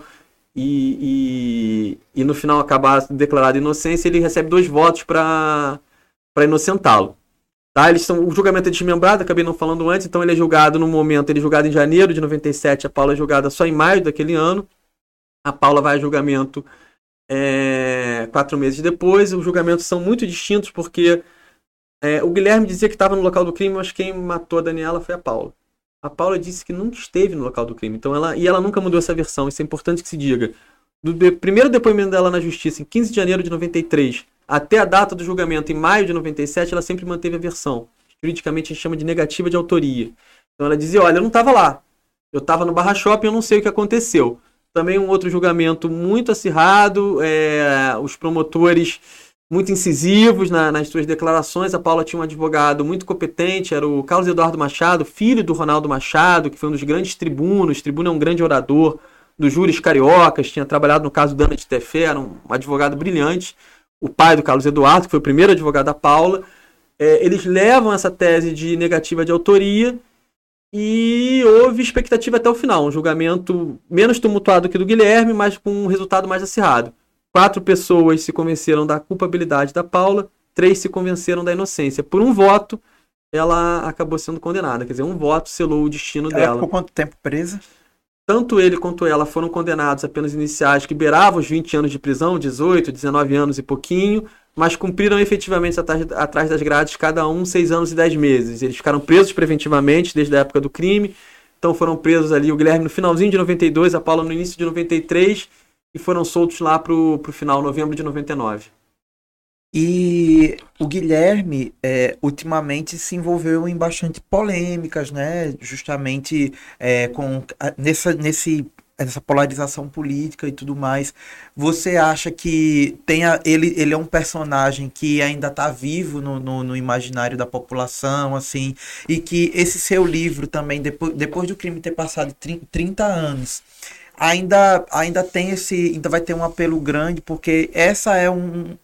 B: e, e, e no final acabar declarado inocência, ele recebe dois votos para inocentá-lo. Tá? Eles são, o julgamento é desmembrado, acabei não falando antes, então ele é julgado no momento, ele é julgado em janeiro de 97, a Paula é julgada só em maio daquele ano. A Paula vai a julgamento é, quatro meses depois. Os julgamentos são muito distintos porque é, o Guilherme dizia que estava no local do crime, mas quem matou a Daniela foi a Paula. A Paula disse que nunca esteve no local do crime. Então ela, e ela nunca mudou essa versão. Isso é importante que se diga. Do de, primeiro depoimento dela na justiça, em 15 de janeiro de 93, até a data do julgamento, em maio de 97, ela sempre manteve a versão. Juridicamente a gente chama de negativa de autoria. Então ela dizia: Olha, eu não estava lá. Eu estava no Barra Shopping, eu não sei o que aconteceu. Também um outro julgamento muito acirrado. É, os promotores muito incisivos na, nas suas declarações. A Paula tinha um advogado muito competente, era o Carlos Eduardo Machado, filho do Ronaldo Machado, que foi um dos grandes tribunos. Tribuno é um grande orador dos júris cariocas, tinha trabalhado no caso Dana de Tefé, era um advogado brilhante. O pai do Carlos Eduardo, que foi o primeiro advogado da Paula. É, eles levam essa tese de negativa de autoria e houve expectativa até o final. Um julgamento menos tumultuado que o do Guilherme, mas com um resultado mais acirrado. Quatro pessoas se convenceram da culpabilidade da Paula, três se convenceram da inocência. Por um voto, ela acabou sendo condenada. Quer dizer, um voto selou o destino
A: ela
B: dela.
A: Ficou quanto tempo presa?
B: Tanto ele quanto ela foram condenados a penas iniciais que beiravam os 20 anos de prisão, 18, 19 anos e pouquinho, mas cumpriram efetivamente atrás, das grades cada um 6 anos e 10 meses. Eles ficaram presos preventivamente desde a época do crime, então foram presos ali o Guilherme no finalzinho de 92, a Paula no início de 93 e foram soltos lá pro, pro final, novembro de 99.
A: E o Guilherme, é, ultimamente, se envolveu em bastante polêmicas, né? Justamente é, com nessa, nesse, nessa polarização política e tudo mais. Você acha que tem a, ele, ele é um personagem que ainda está vivo no, no, no, imaginário da população, assim, e que esse seu livro também, depois, depois do crime ter passado 30 anos, ainda, ainda tem esse. Ainda vai ter um apelo grande, porque essa é um,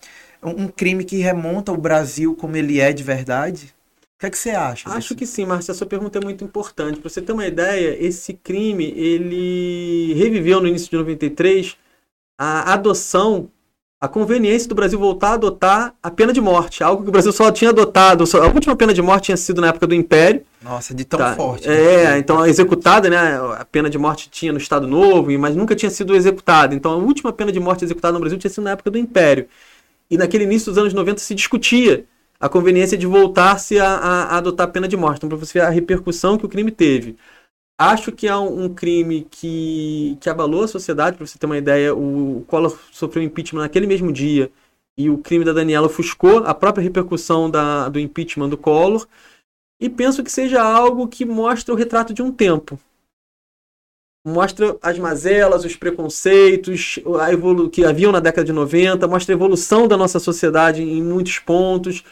A: um crime que remonta o Brasil como ele é de verdade. O que, é que você acha?
B: Acho que sim, Márcia. A sua pergunta é muito importante. Para você ter uma ideia, esse crime ele reviveu no início de 93 a adoção a conveniência do Brasil voltar a adotar a pena de morte, algo que o Brasil só tinha adotado. A última pena de morte tinha sido na época do Império.
A: Nossa, de tão tá. forte.
B: Né? É, então executada, né? A pena de morte tinha no Estado Novo, mas nunca tinha sido executada. Então a última pena de morte executada no Brasil tinha sido na época do Império. E naquele início dos anos 90 se discutia a conveniência de voltar-se a, a, adotar a pena de morte. Então, para você ver a repercussão que o crime teve. Acho que é um, um, crime que, que abalou a sociedade, para você ter uma ideia. O, o Collor sofreu impeachment naquele mesmo dia e o crime da Daniela ofuscou a própria repercussão da, do impeachment do Collor. E penso que seja algo que mostra o retrato de um tempo. Mostra as mazelas, os preconceitos a evolu que haviam na década de 90, mostra a evolução da nossa sociedade em muitos pontos,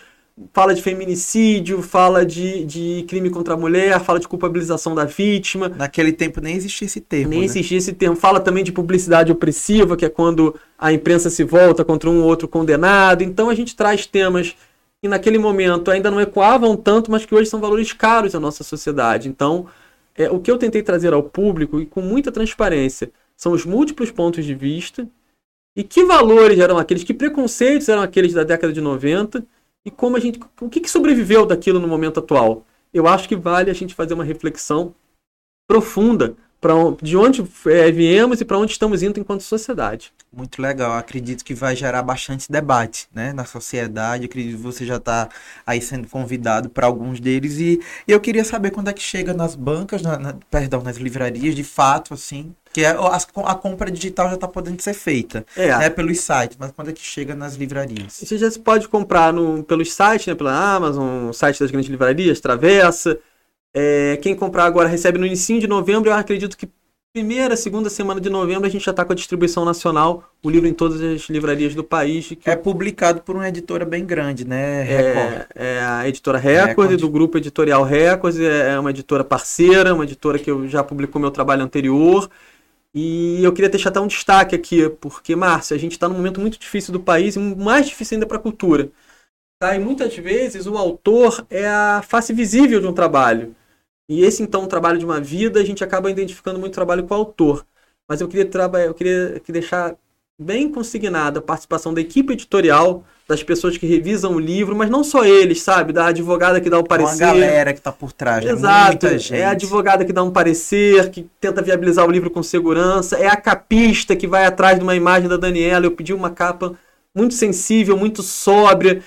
B: fala de feminicídio, fala de, de crime contra a mulher, fala de culpabilização da vítima.
A: Naquele tempo nem existia esse termo.
B: Nem
A: né?
B: existia esse termo. Fala também de publicidade opressiva, que é quando a imprensa se volta contra um ou outro condenado. Então a gente traz temas que naquele momento ainda não ecoavam tanto, mas que hoje são valores caros na nossa sociedade. Então, é, o que eu tentei trazer ao público, e com muita transparência, são os múltiplos pontos de vista e que valores eram aqueles, que preconceitos eram aqueles da década de 90 e como a gente, o que, que sobreviveu daquilo no momento atual. Eu acho que vale a gente fazer uma reflexão profunda para de onde é, viemos e para onde estamos indo enquanto sociedade.
A: Muito legal. Acredito que vai gerar bastante debate né, na sociedade. Acredito que você já está aí sendo convidado para alguns deles. E, e, eu queria saber quando é que chega nas bancas, na, na, perdão, nas livrarias, de fato, assim. Que é, a, a compra digital já está podendo ser feita é. né, pelos sites, mas quando é que chega nas livrarias?
B: Você já pode comprar no, pelos sites, né, pela Amazon, site das grandes livrarias, Travessa. É, quem comprar agora recebe no início de novembro. Eu acredito que primeira, segunda semana de novembro a gente já está com a distribuição nacional, o livro em todas as livrarias do país.
A: Que... É publicado por uma editora bem grande, né?
B: É, é a editora Record, Record, do grupo editorial Record, é, é uma editora parceira, uma editora que eu já publicou meu trabalho anterior. E eu queria deixar até um destaque aqui, porque, Márcia, a gente está num momento muito difícil do país e mais difícil ainda para a cultura. Tá? E muitas vezes o autor é a face visível de um trabalho. E esse, então, o trabalho de uma vida, a gente acaba identificando muito trabalho com o autor. Mas eu queria, eu queria deixar bem consignada a participação da equipe editorial, das pessoas que revisam o livro, mas não só eles, sabe? Da advogada que dá o parecer.
A: Uma galera que está por trás,
B: né? Exato. É a advogada que dá um parecer, que tenta viabilizar o livro com segurança. É a capista que vai atrás de uma imagem da Daniela. Eu pedi uma capa muito sensível, muito sóbria.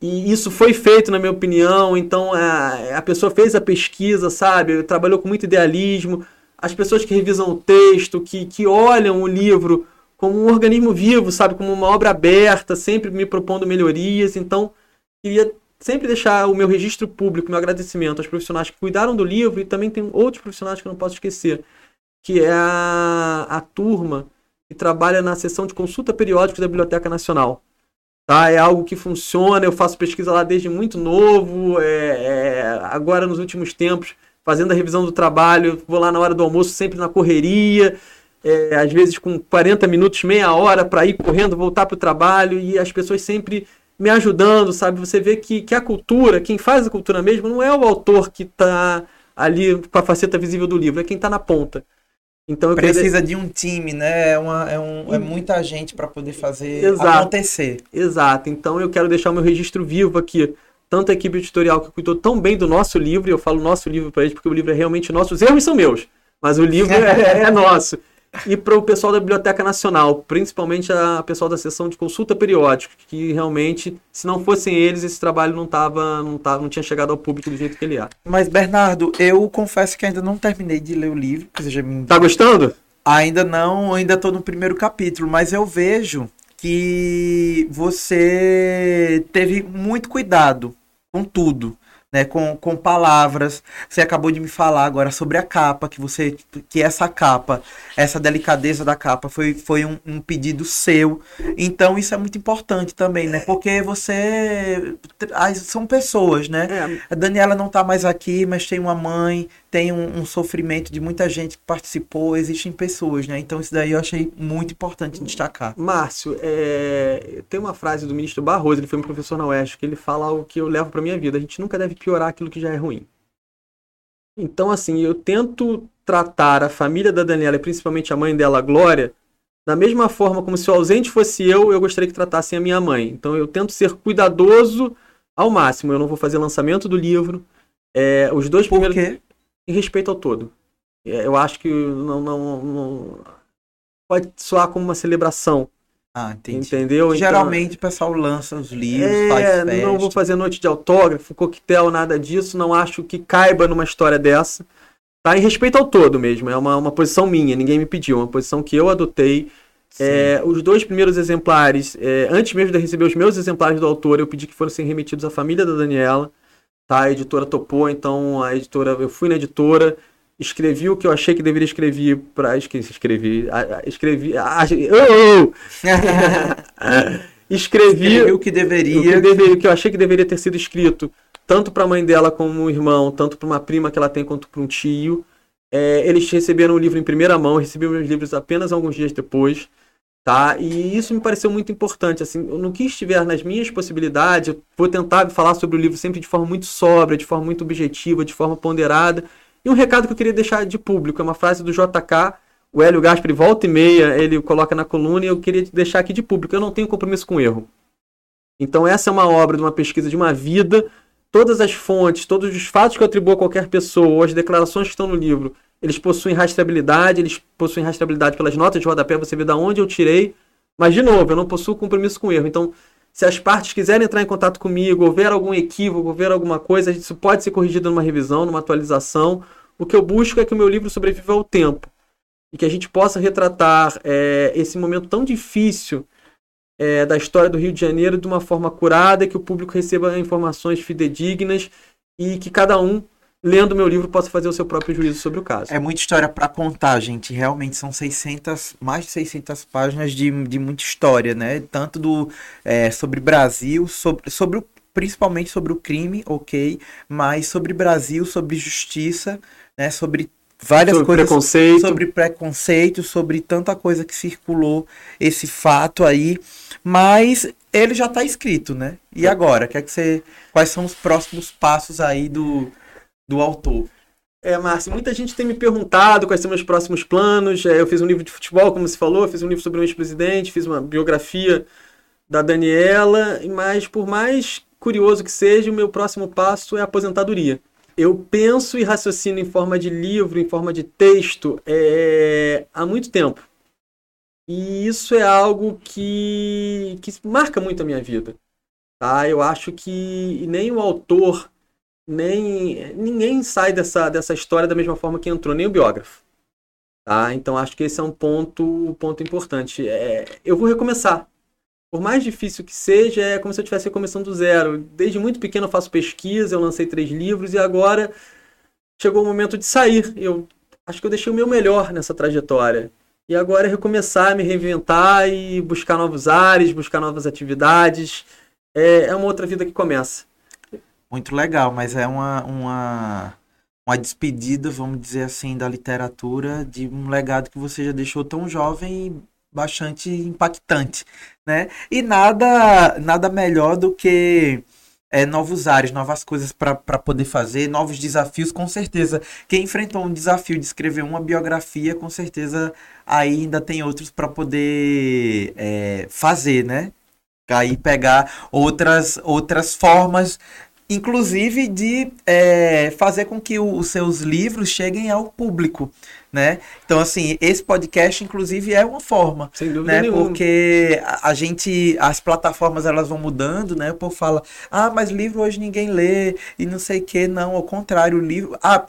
B: E isso foi feito, na minha opinião. Então a, a pessoa fez a pesquisa, sabe? Trabalhou com muito idealismo. As pessoas que revisam o texto, que, que olham o livro como um organismo vivo, sabe? Como uma obra aberta, sempre me propondo melhorias. Então, queria sempre deixar o meu registro público, meu agradecimento aos profissionais que cuidaram do livro e também tem outros profissionais que eu não posso esquecer, que é a, a turma que trabalha na seção de consulta periódica da Biblioteca Nacional. Tá? É algo que funciona, eu faço pesquisa lá desde muito novo, é, é, agora nos últimos tempos, fazendo a revisão do trabalho, vou lá na hora do almoço sempre na correria, é, às vezes com 40 minutos, meia hora para ir correndo, voltar para o trabalho, e as pessoas sempre me ajudando, sabe? Você vê que, que a cultura, quem faz a cultura mesmo, não é o autor que está ali com a faceta visível do livro, é quem está na ponta.
A: Então precisa queria... de um time, né? É, uma, é, um, é muita gente para poder fazer Exato. acontecer.
B: Exato. Então eu quero deixar o meu registro vivo aqui. Tanto a equipe editorial que cuidou tão bem do nosso livro, e eu falo nosso livro para eles porque o livro é realmente nosso. Os erros são meus, mas o livro é, é nosso e para o pessoal da Biblioteca Nacional, principalmente a pessoal da seção de consulta periódica, que realmente, se não fossem eles, esse trabalho não tava, não tava, não tinha chegado ao público do jeito que ele é.
A: Mas Bernardo, eu confesso que ainda não terminei de ler o livro, que seja
B: me... Tá gostando?
A: Ainda não, ainda estou no primeiro capítulo, mas eu vejo que você teve muito cuidado com tudo né, com, com palavras. Você acabou de me falar agora sobre a capa, que você que essa capa, essa delicadeza da capa foi, foi um, um pedido seu. Então isso é muito importante também, né? Porque você são pessoas, né? É. A Daniela não está mais aqui, mas tem uma mãe, tem um, um, sofrimento de muita gente que participou, existem pessoas, né? Então isso daí eu achei muito importante destacar.
B: Márcio, é... tem uma frase do ministro Barroso, ele foi um professor na Oeste, que ele fala algo que eu levo para minha vida. A gente nunca deve piorar aquilo que já é ruim. Então, assim, eu tento tratar a família da Daniela, e principalmente a mãe dela, a Glória, da mesma forma como se o ausente fosse eu, eu gostaria que tratassem a minha mãe. Então eu tento ser cuidadoso ao máximo. Eu não vou fazer lançamento do livro. É, os dois
A: Por primeiros. Quê?
B: Em respeito ao todo. É, eu acho que não, não, não pode soar como uma celebração.
A: Ah, entendi.
B: Entendeu?
A: Então, Geralmente o pessoal lança os livros, é, faz festa.
B: Não vou fazer noite de autógrafo, coquetel, nada disso. Não acho que caiba numa história dessa. Tá? Em respeito ao todo mesmo. É uma, uma posição minha, ninguém me pediu. Uma posição que eu adotei. É, os dois primeiros exemplares, é, antes mesmo de receber os meus exemplares do autor, eu pedi que fossem remetidos à família da Daniela. Tá? A editora topou, então a editora, eu fui na editora, escrevi o que eu achei que deveria escrever para esqueci, escrevi, escrevi, a, oh, oh! escrevi
A: o que deveria,
B: o que, deveria, o que eu achei que deveria ter sido escrito, tanto para a mãe dela como o irmão, tanto para uma prima que ela tem quanto para um tio. É, eles receberam o livro em primeira mão, recebi meus livros apenas alguns dias depois tá? E isso me pareceu muito importante, assim, no que estiver nas minhas possibilidades, eu vou tentar falar sobre o livro sempre de forma muito sóbria, de forma muito objetiva, de forma ponderada. E um recado que eu queria deixar de público, é uma frase do JK, o Hélio Gaspari volta e meia, ele coloca na coluna e eu queria deixar aqui de público, eu não tenho compromisso com erro. Então essa é uma obra de uma pesquisa de uma vida, todas as fontes, todos os fatos que eu atribuo a qualquer pessoa, ou as declarações que estão no livro, eles possuem rastreabilidade, eles possuem rastreabilidade pelas notas de rodapé, você vê de onde eu tirei. Mas, de novo, eu não possuo compromisso com erro. Então, se as partes quiserem entrar em contato comigo, ou ver algum equívoco, ou ver alguma coisa, isso pode ser corrigido numa revisão, numa atualização. O que eu busco é que o meu livro sobreviva ao tempo. E que a gente possa retratar é, esse momento tão difícil é, da história do Rio de Janeiro de uma forma curada, que o público receba informações fidedignas e que cada um lendo meu livro, possa fazer o seu próprio juízo sobre o caso.
A: É muita história para contar, gente. Realmente são 600, mais de 600 páginas de, de muita história, né? Tanto do é, sobre Brasil, sobre, sobre o, principalmente sobre o crime, ok, mas sobre Brasil, sobre justiça, né? Sobre várias
B: sobre
A: coisas
B: preconceito.
A: sobre preconceito, sobre tanta coisa que circulou esse fato aí, mas ele já está escrito, né? E agora, quer que você, quais são os próximos passos aí do do autor.
B: É, Márcio, muita gente tem me perguntado quais são meus próximos planos. É, eu fiz um livro de futebol, como você falou, fiz um livro sobre um ex-presidente, fiz uma biografia da Daniela, mas por mais curioso que seja, o meu próximo passo é a aposentadoria. Eu penso e raciocino em forma de livro, em forma de texto, é, há muito tempo. E isso é algo que, que marca muito a minha vida. Tá? Eu acho que nem o autor nem ninguém sai dessa, dessa história da mesma forma que entrou, nem o biógrafo. Tá? Então acho que esse é um ponto, ponto importante. É, eu vou recomeçar. Por mais difícil que seja, é como se eu estivesse começando do zero. Desde muito pequeno eu faço pesquisa, eu lancei três livros e agora chegou o momento de sair. Eu acho que eu deixei o meu melhor nessa trajetória. E agora é recomeçar, me reinventar e buscar novos ares, buscar novas atividades. É, é uma outra vida que começa
A: muito legal, mas é uma, uma, uma despedida, vamos dizer assim, da literatura, de um legado que você já deixou tão jovem e bastante impactante, né? E nada, nada melhor do que é, novos ares, novas coisas para poder fazer, novos desafios, com certeza. Quem enfrentou um desafio de escrever uma biografia, com certeza ainda tem outros para poder é, fazer, né? Aí pegar outras, outras formas inclusive de é, fazer com que o, os seus livros cheguem ao público, né? Então, assim, esse podcast, inclusive, é uma forma,
B: Sem dúvida
A: né?
B: nenhuma.
A: Porque a, a gente, as plataformas, elas vão mudando, né? O povo fala, ah, mas livro hoje ninguém lê, e não sei o que, não, ao contrário, o livro... Ah,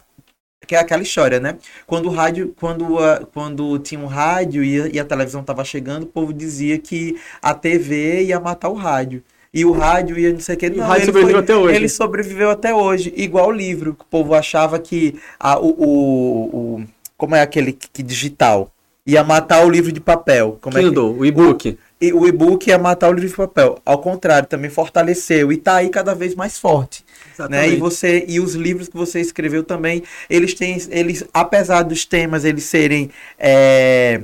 A: que é aquela história, né? Quando o rádio, quando, a, quando tinha um rádio e a, e a televisão estava chegando, o povo dizia que a TV ia matar o rádio e o rádio ia não sei o que. Não,
B: o rádio
A: ele
B: sobreviveu
A: foi-
B: até hoje.
A: Ele sobreviveu até hoje, igual o livro, que o povo achava que a, o, o, o- Como é aquele que, que digital? Ia matar o livro de papel. Como é que,
B: Kindle, o e-book.
A: e o e-book ia matar o livro de papel. Ao contrário, também fortaleceu e tá aí cada vez mais forte né? E você e os livros que você escreveu também, eles têm, eles, apesar dos temas eles serem é,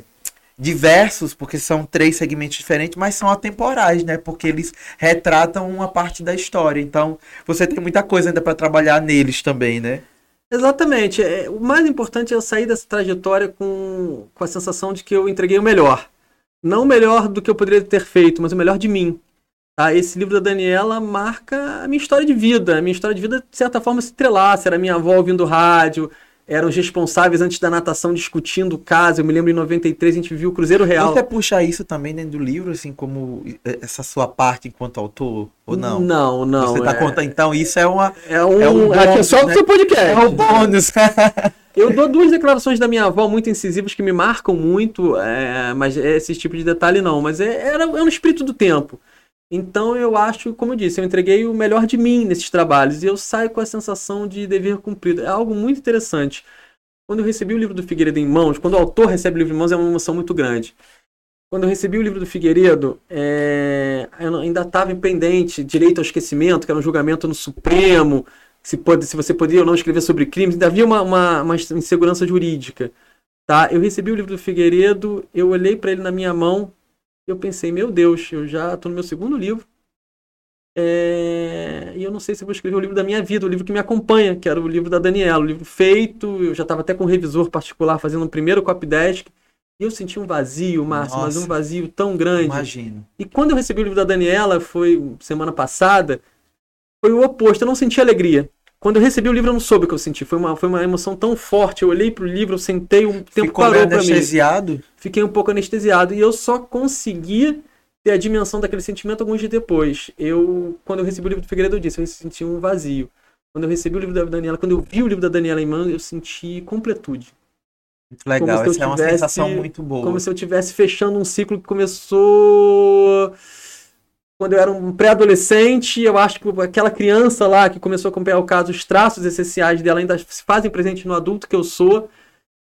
A: diversos, porque são três segmentos diferentes, mas são atemporais, né? Porque eles retratam uma parte da história. Então, você tem muita coisa ainda para trabalhar neles também, né?
B: Exatamente. É, o mais importante é eu sair dessa trajetória com, com a sensação de que eu entreguei o melhor. Não o melhor do que eu poderia ter feito, mas o melhor de mim. Tá? Esse livro da Daniela marca a minha história de vida. A minha história de vida, de certa forma, se entrelaça. Era minha avó ouvindo rádio, eram os responsáveis antes da natação discutindo o caso. Eu me lembro em 93 a gente viu o Cruzeiro Real.
A: Você puxa isso também dentro do livro, assim, como essa sua parte enquanto autor, ou não?
B: Não, não.
A: Você tá
B: é,
A: contando, então isso é uma
B: é um,
A: é um
B: aqui é
A: bônus,
B: só o
A: né?
B: seu podcast.
A: é um bônus.
B: Eu dou duas declarações da minha avó muito incisivas que me marcam muito, é, mas é esse tipo de detalhe não. Mas é, era, é um espírito do tempo. Então eu acho, como eu disse, eu entreguei o melhor de mim nesses trabalhos e eu saio com a sensação de dever cumprido. É algo muito interessante. Quando eu recebi o livro do Figueiredo em mãos, quando o autor recebe o livro em mãos, é uma emoção muito grande. Quando eu recebi o livro do Figueiredo, é, eu ainda estava pendente, direito ao esquecimento, que era um julgamento no Supremo, se, pode, se você poderia ou não escrever sobre crimes, ainda havia uma, uma, uma insegurança jurídica. Tá? Eu recebi o livro do Figueiredo, eu olhei para ele na minha mão, eu pensei, meu Deus, eu já estou no meu segundo livro, é, E eu não sei se eu vou escrever o livro da minha vida, o livro que me acompanha, que era o livro da Daniela, o livro feito. Eu já estava até com um revisor particular fazendo um primeiro copydesk. E eu senti um vazio, Márcio, mas um vazio tão grande.
A: Imagino.
B: E quando eu recebi o livro da Daniela, foi semana passada, foi o oposto. Eu não senti alegria. Quando eu recebi o livro, eu não soube o que eu senti. Foi uma, foi uma emoção tão forte. Eu olhei pro livro, eu sentei, um tempo
A: Ficou
B: parou pra mim.
A: anestesiado?
B: Fiquei um pouco anestesiado. E eu só consegui ter a dimensão daquele sentimento alguns dias depois. Eu, quando eu recebi o livro do Figueiredo, eu disse, eu senti um vazio. Quando eu recebi o livro da Daniela, quando eu vi o livro da Daniela em mãos, eu senti completude.
A: Muito legal,
B: Como se eu
A: essa é uma
B: tivesse-
A: sensação muito boa.
B: Como se eu estivesse fechando um ciclo que começou quando eu era um pré-adolescente. Eu acho que aquela criança lá que começou a acompanhar o caso, os traços essenciais dela ainda se fazem presente no adulto que eu sou.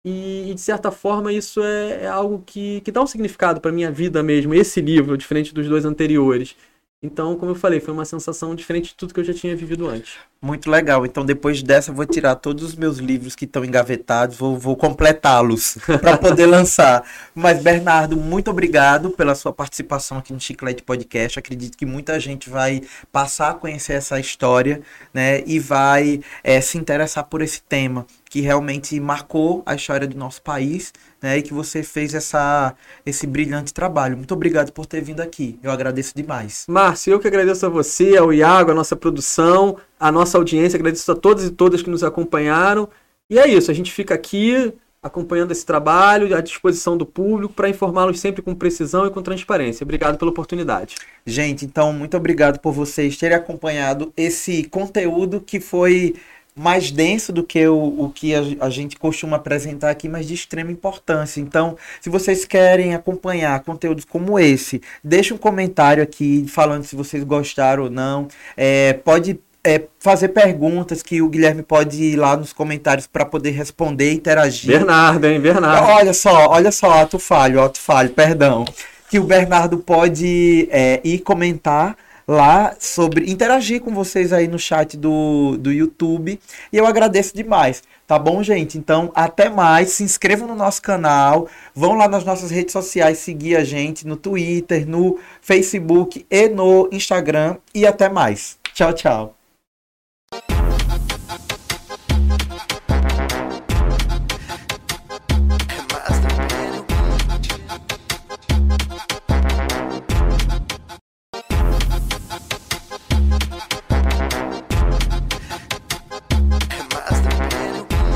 B: E, e, de certa forma, isso é, é algo que, que dá um significado para minha vida mesmo. Esse livro, diferente dos dois anteriores. Então, como eu falei, foi uma sensação diferente de tudo que eu já tinha vivido antes.
A: Muito legal. Então, depois dessa, eu vou tirar todos os meus livros que estão engavetados, vou, vou completá-los para poder lançar. Mas, Bernardo, muito obrigado pela sua participação aqui no Chiclete Podcast. Acredito que muita gente vai passar a conhecer essa história, né? E vai eh, se interessar por esse tema que realmente marcou a história do nosso país, né? E que você fez essa, esse brilhante trabalho. Muito obrigado por ter vindo aqui. Eu agradeço demais.
B: Márcio, eu que agradeço a você, ao Iago, a nossa produção, a nossa audiência, agradeço a todos e todas que nos acompanharam. E é isso, a gente fica aqui acompanhando esse trabalho, à disposição do público, para informá-los sempre com precisão e com transparência. Obrigado pela oportunidade.
A: Gente, então, muito obrigado por vocês terem acompanhado esse conteúdo que foi mais denso do que o, o que a, a, gente costuma apresentar aqui, mas de extrema importância. Então, se vocês querem acompanhar conteúdos como esse, deixe um comentário aqui falando se vocês gostaram ou não. É, pode é, fazer perguntas que o Guilherme pode ir lá nos comentários para poder responder, interagir.
B: Bernardo, hein? Bernardo.
A: Olha só, olha só, ato falho, ato falho, perdão. Que o Bernardo pode é, ir comentar lá sobre interagir com vocês aí no chat do, do YouTube. E eu agradeço demais. Tá bom, gente? Então, até mais. Se inscrevam no nosso canal. Vão lá nas nossas redes sociais seguir a gente no Twitter, no Facebook e no Instagram. E até mais. Tchau, tchau.